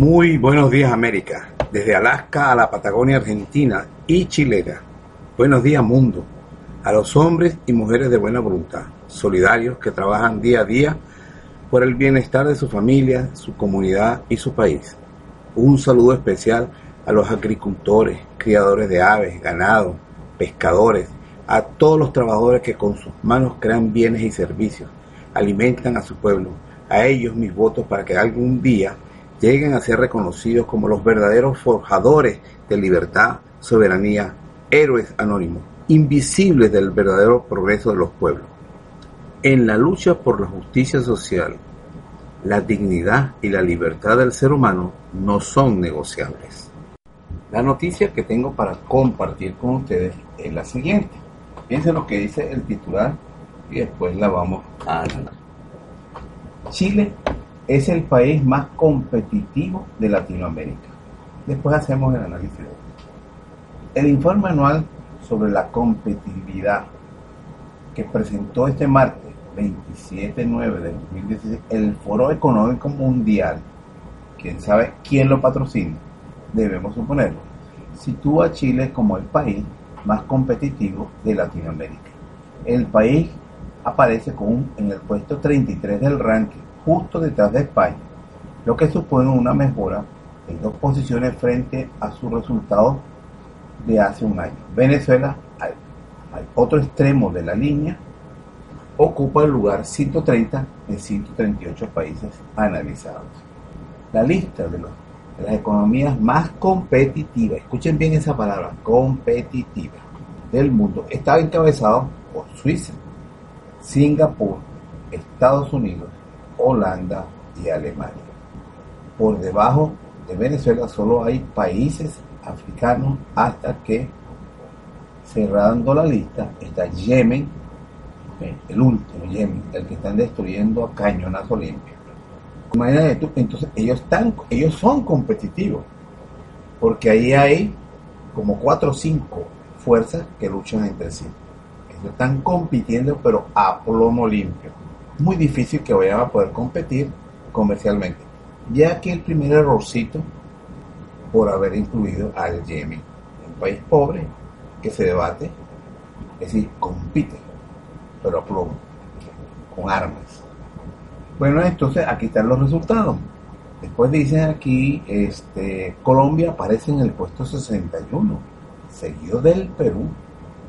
Muy buenos días América, desde Alaska a la Patagonia Argentina y chilena. Buenos días mundo, a los hombres y mujeres de buena voluntad, solidarios que trabajan día a día por el bienestar de su familia, su comunidad y su país. Un saludo especial a los agricultores, criadores de aves, ganado, pescadores, a todos los trabajadores que con sus manos crean bienes y servicios, alimentan a su pueblo. A ellos mis votos para que algún día lleguen a ser reconocidos como los verdaderos forjadores de libertad, soberanía, héroes anónimos, invisibles del verdadero progreso de los pueblos. En la lucha por la justicia social, la dignidad y la libertad del ser humano no son negociables. La noticia que tengo para compartir con ustedes es la siguiente. Piensen lo que dice el titular y después la vamos a analizar. Chile es el país más competitivo de Latinoamérica. Después hacemos el análisis. El informe anual sobre la competitividad que presentó este martes 27-9 de 2016 el Foro Económico Mundial, quién sabe quién lo patrocina, debemos suponerlo, sitúa a Chile como el país más competitivo de Latinoamérica. El país aparece con en el puesto 33 del ranking justo detrás de España, lo que supone una mejora en dos posiciones frente a sus resultados de hace un año. Venezuela, al, otro extremo de la línea, ocupa el lugar 130 de 138 países analizados. La lista de, las economías más competitivas, escuchen bien esa palabra, competitiva del mundo, está encabezado por Suiza, Singapur, Estados Unidos, Holanda y Alemania. Por debajo de Venezuela solo hay países africanos hasta que, cerrando la lista, está Yemen, eh, el último Yemen, el que están destruyendo a cañonazo limpio. Imagínate tú, entonces ellos, están, ellos son competitivos, porque ahí hay como cuatro o cinco fuerzas que luchan entre sí. Ellos están compitiendo, pero a plomo limpio. Muy difícil que vayan a poder competir comercialmente. Ya aquí el primer errorcito por haber incluido al Yemen, un país pobre que se debate, es decir, compite, pero a plomo, con armas. Bueno, entonces aquí están los resultados. Después dicen aquí, este, Colombia aparece en el puesto 61, seguido del Perú,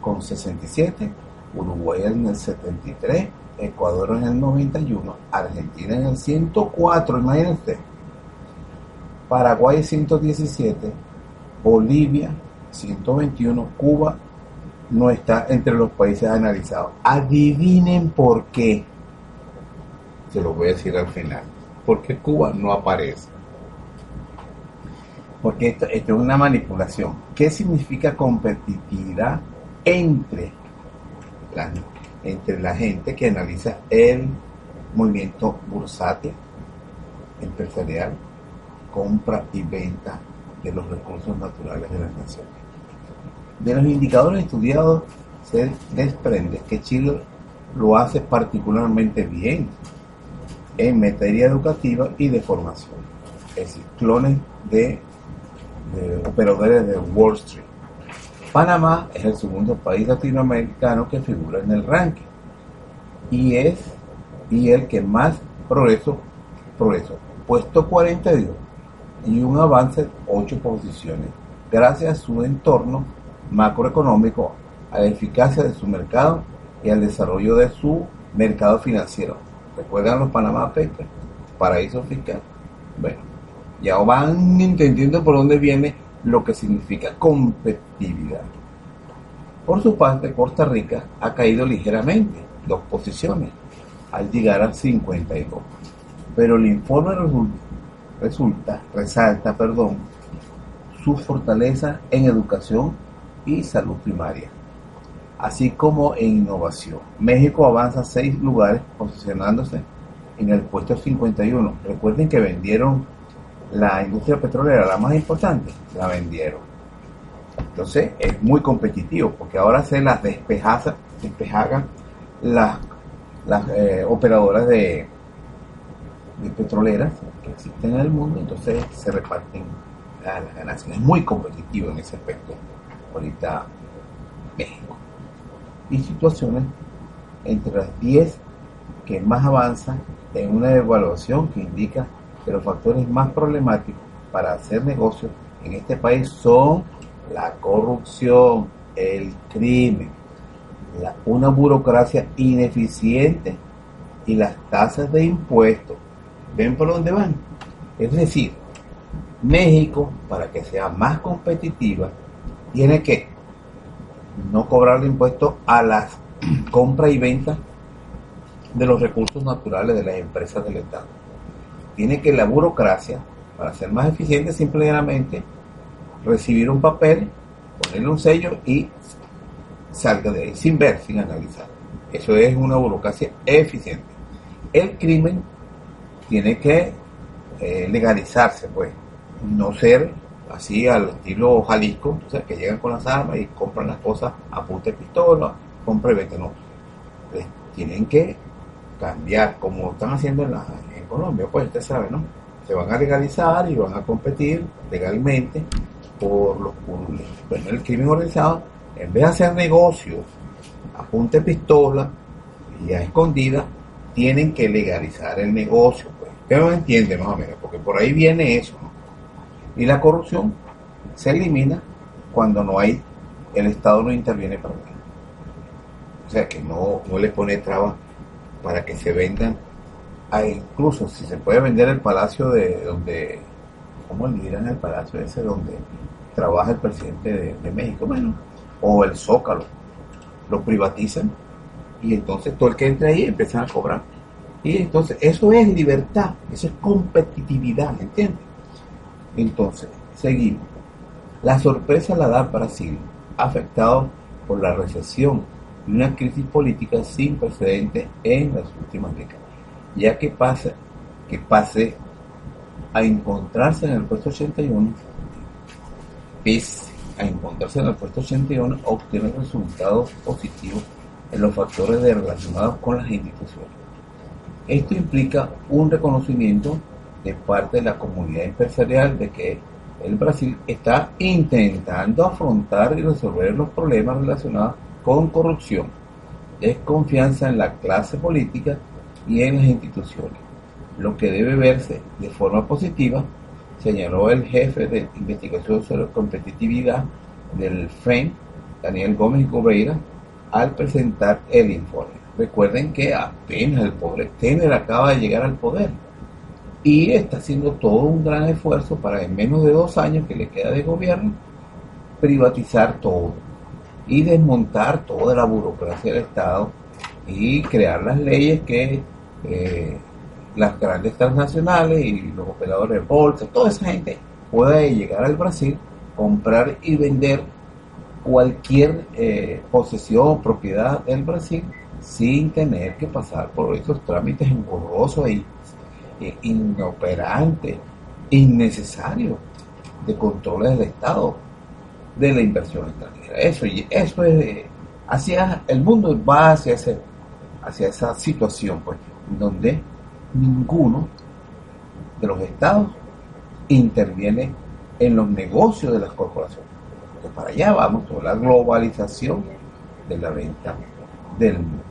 con 67, Uruguay en el 73, Ecuador en el 91, Argentina en el 104, imagínense. Paraguay 117, Bolivia 121, Cuba no está entre los países analizados. Adivinen por qué. Se lo voy a decir al final. Porque Cuba no aparece. Porque esto, esto es una manipulación. ¿Qué significa competitividad entre la, entre la gente que analiza el movimiento bursátil, empresarial, compra y venta de los recursos naturales de las naciones? De los indicadores estudiados se desprende que Chile lo hace particularmente bien en materia educativa y de formación. Es decir, clones de, de operadores de Wall Street. Panamá es el segundo país latinoamericano que figura en el ranking y es y el que más progreso, progreso, puesto 42 y un avance de 8 posiciones, gracias a su entorno macroeconómico, a la eficacia de su mercado y al desarrollo de su mercado financiero. ¿Recuerdan los Panamá Papers? Paraíso fiscal. Bueno, ya van entendiendo por dónde viene lo que significa competitividad. Por su parte, Costa Rica ha caído ligeramente, dos posiciones, al llegar a 52. Pero el informe resulta, resulta resalta, perdón, su fortaleza en educación y salud primaria, así como en innovación. México avanza seis lugares posicionándose en el puesto 51. Recuerden que vendieron la industria petrolera, la más importante, la vendieron. Entonces es muy competitivo porque ahora se las despejaza, despejagan las, las eh, operadoras de, de petroleras que existen en el mundo, entonces se reparten las ganancias. Es muy competitivo en ese aspecto ahorita México. Y situaciones entre las 10 que más avanzan en una evaluación que indica que los factores más problemáticos para hacer negocios en este país son la corrupción, el crimen, una burocracia ineficiente y las tasas de impuestos. ¿Ven por dónde van? Es decir, México, para que sea más competitiva, tiene que no cobrar impuestos a las compra y venta de los recursos naturales de las empresas del Estado. Tiene que la burocracia, para ser más eficiente, simplemente recibir un papel, ponerle un sello y salga de ahí, sin ver, sin analizar. Eso es una burocracia eficiente. El crimen tiene que eh, legalizarse, pues, no ser así al estilo Jalisco, o sea, que llegan con las armas y compran las cosas a punta de pistola, compra y vete, no. tienen que cambiar, como están haciendo en, la, Colombia, pues usted sabe, ¿no? Se van a legalizar y van a competir legalmente por los bueno, el crimen organizado, en vez de hacer negocios a punta de pistola y a escondida, tienen que legalizar el negocio, pues. ¿Qué no entiende más o menos? Porque por ahí viene eso, ¿no? Y la corrupción se elimina cuando no hay, el Estado no interviene para nada. O sea que no, no le pone trabas para que se vendan, a incluso si se puede vender el palacio de donde, ¿cómo le dirán el palacio ese donde trabaja el presidente de, México? Bueno, o el Zócalo, lo privatizan y entonces todo el que entre ahí empieza a cobrar. Y entonces eso es libertad, eso es competitividad, ¿entiendes? Entonces, seguimos. La sorpresa la da Brasil, afectado por la recesión y una crisis política sin precedentes en las últimas décadas, ya que pasa que pase a encontrarse en el puesto 81, pese a encontrarse en el puesto 81, obtiene resultados positivos en los factores relacionados con las instituciones. Esto implica un reconocimiento de parte de la comunidad empresarial de que el Brasil está intentando afrontar y resolver los problemas relacionados con corrupción, desconfianza en la clase política y en las instituciones, lo que debe verse de forma positiva, señaló el jefe de investigación sobre competitividad del FREN, Daniel Gómez Gobreira al presentar el informe. Recuerden que apenas el pobre Tener acaba de llegar al poder y está haciendo todo un gran esfuerzo para en menos de dos años que le queda de gobierno privatizar todo y desmontar toda la burocracia del Estado y crear las leyes que eh, las grandes transnacionales y los operadores de bolsa, toda esa gente pueda llegar al Brasil, comprar y vender cualquier eh, posesión, propiedad del Brasil sin tener que pasar por esos trámites engorrosos eh, inoperantes, innecesarios de controles del Estado de la inversión extranjera. Eso, y eso es hacia el mundo va hacia ese, hacia esa situación, pues, donde ninguno de los estados interviene en los negocios de las corporaciones. Porque para allá vamos con la globalización de la venta del mundo.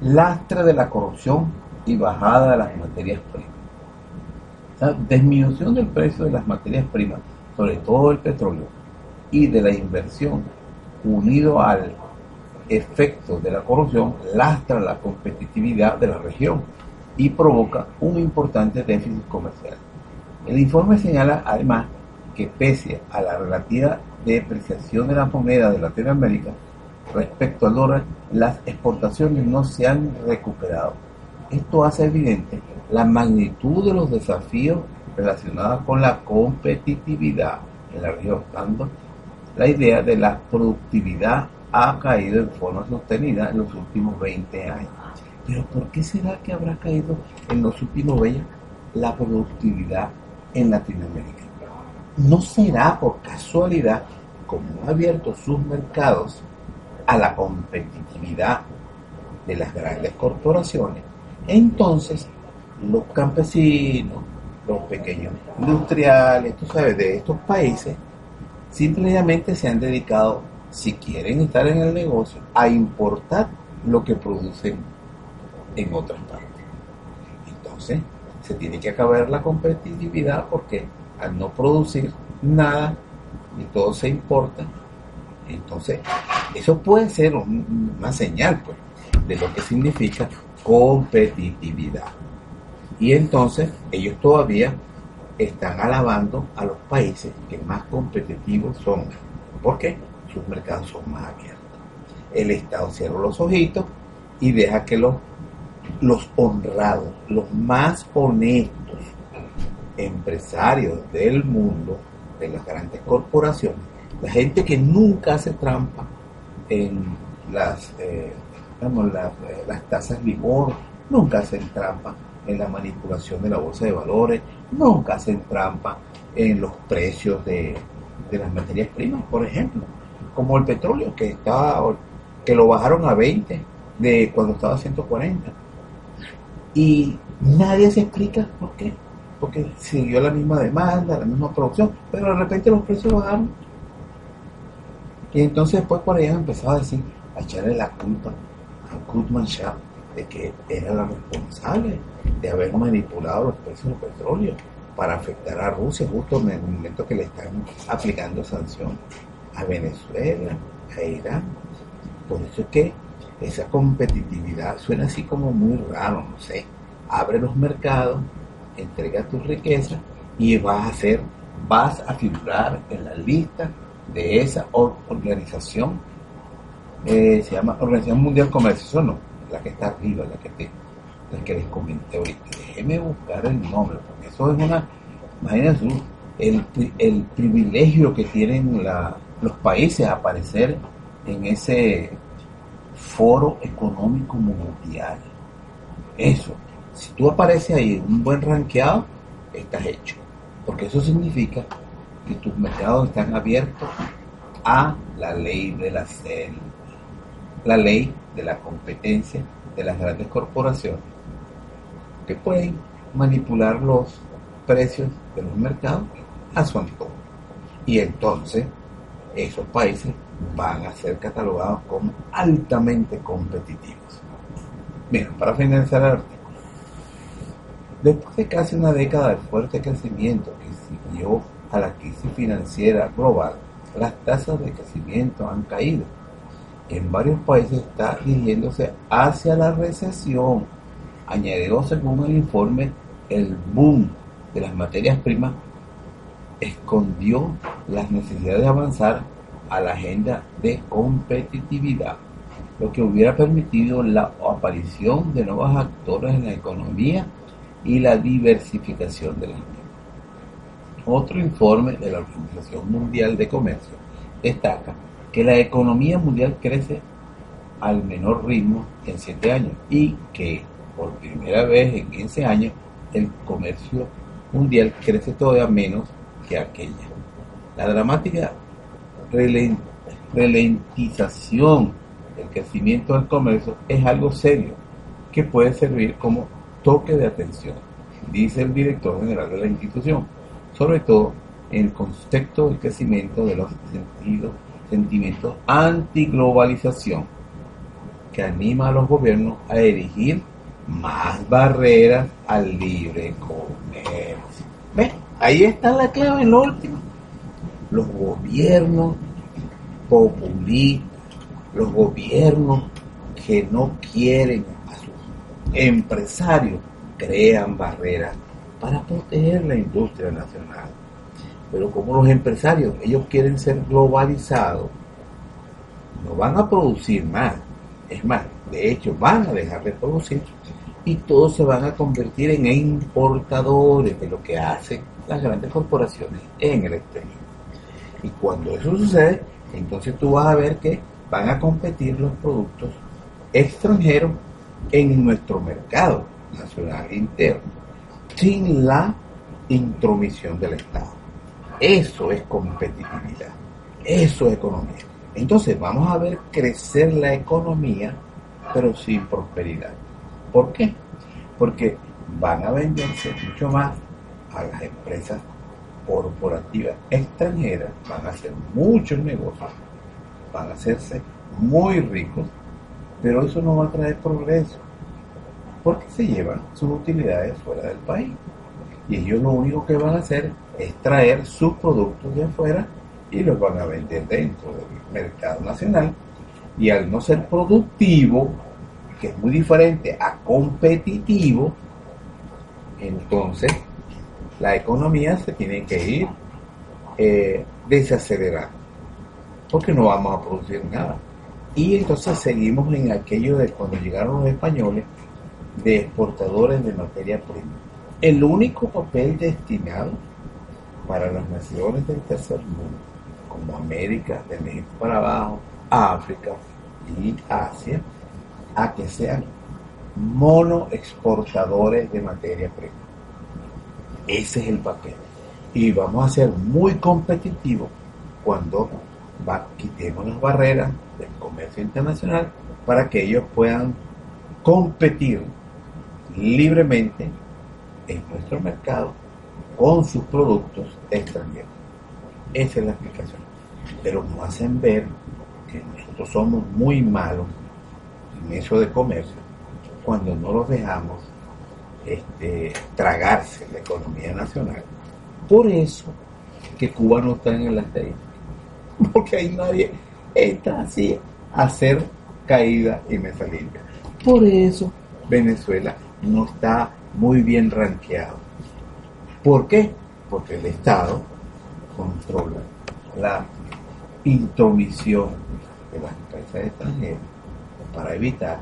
Lastre de la corrupción y bajada de las materias primas. disminución del precio de las materias primas, sobre todo el petróleo, y de la inversión, unido al efecto de la corrupción, lastra la competitividad de la región y provoca un importante déficit comercial. El informe señala además que pese a la relativa depreciación de la moneda de Latinoamérica respecto al dólar, las exportaciones no se han recuperado. Esto hace evidente la magnitud de los desafíos relacionados con la competitividad en la región, tanto la idea de la productividad ha caído en forma sostenida en los últimos 20 años. Pero ¿por qué será que habrá caído en los últimos 20 años la productividad en Latinoamérica? ¿No será por casualidad como ha abierto sus mercados a la competitividad de las grandes corporaciones? Entonces, los campesinos, los pequeños industriales, tú sabes, de estos países, simplemente se han dedicado si quieren estar en el negocio, a importar lo que producen en otras partes. Entonces, se tiene que acabar la competitividad porque al no producir nada y todo se importa, entonces eso puede ser una señal pues, de lo que significa competitividad. Y entonces ellos todavía están alabando a los países que más competitivos son. ¿Por qué? Sus mercados son más abiertos. El Estado cierra los ojitos y deja que los, los honrados, los más honestos empresarios del mundo, de las grandes corporaciones, la gente que nunca hace trampa en las, eh, las, eh, las tasas vigor, nunca hacen trampa en la manipulación de la bolsa de valores, nunca hacen trampa en los precios de, de las materias primas, por ejemplo como el petróleo, que, está, que lo bajaron a 20 de cuando estaba a 140. Y nadie se explica por qué. Porque siguió la misma demanda, la misma producción, pero de repente los precios bajaron. Y entonces después por allá empezaba a decir, a echarle la culpa a Goodman de que era la responsable de haber manipulado los precios del petróleo para afectar a Rusia justo en el momento que le están aplicando sanciones a Venezuela, a Irán. Por eso es que esa competitividad suena así como muy raro, no sé. Abre los mercados, entrega tu riqueza y vas a ser, vas a figurar en la lista de esa organización, eh, se llama Organización Mundial de Comercio, eso no, la que está arriba, la que te, la que les comenté ahorita. Déjeme buscar el nombre, porque eso es una, imagínense el, el privilegio que tienen la, los países aparecer en ese foro económico mundial. Eso, si tú apareces ahí un buen ranqueado, estás hecho. Porque eso significa que tus mercados están abiertos a la ley de la selva, la ley de la competencia de las grandes corporaciones, que pueden manipular los precios de los mercados a su antojo. Y entonces esos países van a ser catalogados como altamente competitivos. Bien, para finalizar el artículo, después de casi una década de fuerte crecimiento que siguió a la crisis financiera global, las tasas de crecimiento han caído. En varios países está dirigiéndose hacia la recesión. Añadió según el informe el boom de las materias primas escondió las necesidades de avanzar a la agenda de competitividad, lo que hubiera permitido la aparición de nuevos actores en la economía y la diversificación de la misma. Otro informe de la Organización Mundial de Comercio destaca que la economía mundial crece al menor ritmo en 7 años y que por primera vez en 15 años el comercio mundial crece todavía menos que aquella. La dramática ralentización del crecimiento del comercio es algo serio que puede servir como toque de atención, dice el director general de la institución, sobre todo en el contexto del crecimiento de los sentidos, sentimientos antiglobalización que anima a los gobiernos a erigir más barreras al libre comercio. Ahí está la clave en lo último. Los gobiernos populistas, los gobiernos que no quieren a sus empresarios, crean barreras para proteger la industria nacional. Pero como los empresarios, ellos quieren ser globalizados, no van a producir más. Es más, de hecho, van a dejar de producir y todos se van a convertir en importadores de lo que hacen las grandes corporaciones en el exterior. Y cuando eso sucede, entonces tú vas a ver que van a competir los productos extranjeros en nuestro mercado nacional interno, sin la intromisión del Estado. Eso es competitividad, eso es economía. Entonces vamos a ver crecer la economía, pero sin prosperidad. ¿Por qué? Porque van a venderse mucho más a las empresas corporativas extranjeras, van a hacer muchos negocios, van a hacerse muy ricos, pero eso no va a traer progreso, porque se llevan sus utilidades fuera del país. Y ellos lo único que van a hacer es traer sus productos de afuera y los van a vender dentro del mercado nacional. Y al no ser productivo, que es muy diferente a competitivo, entonces la economía se tiene que ir eh, desacelerando, porque no vamos a producir nada. Y entonces seguimos en aquello de cuando llegaron los españoles, de exportadores de materia prima. El único papel destinado para las naciones del tercer mundo, como América, de México para abajo, África y Asia, a que sean mono exportadores de materia prima. Ese es el papel. Y vamos a ser muy competitivos cuando quitemos las barreras del comercio internacional para que ellos puedan competir libremente en nuestro mercado con sus productos extranjeros. Esa es la explicación. Pero nos hacen ver que nosotros somos muy malos en eso de comercio cuando no los dejamos este, tragarse la economía nacional. Por eso que Cuba no está en el estadística, porque ahí nadie está así a hacer caída y mesa limpia. Por eso Venezuela no está muy bien rankeado. ¿Por qué? Porque el Estado controla la intromisión de las empresas extranjeras para evitar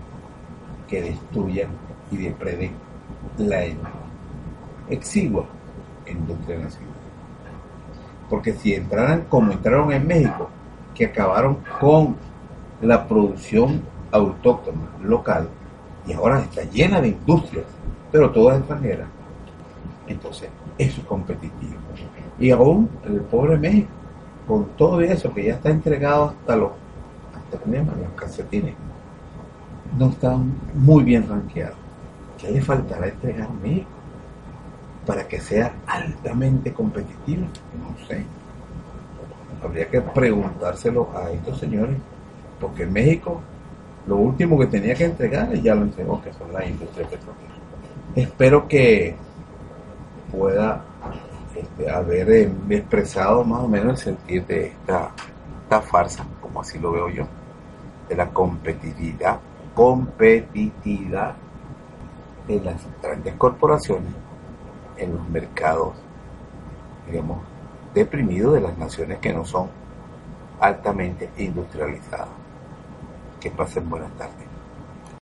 que destruyan y depreden la exigua industria nacional. Porque si entraran como entraron en México, que acabaron con la producción autóctona local y ahora está llena de industrias, pero todas extranjeras, entonces eso es competitivo. Y aún el pobre México, con todo eso que ya está entregado hasta los, hasta los calcetines, no está muy bien rankeado. ¿Qué le faltará entregar México para que sea altamente competitivo? No sé. Habría que preguntárselo a estos señores, porque en México lo último que tenía que entregar ya lo entregó, que son las industrias petroleras. Espero que pueda este, haber eh, expresado más o menos el sentir de esta, esta farsa, como así lo veo yo, de la competitividad, competitividad de las grandes corporaciones en los mercados, digamos, deprimidos de las naciones que no son altamente industrializadas. Que pasen buenas tardes.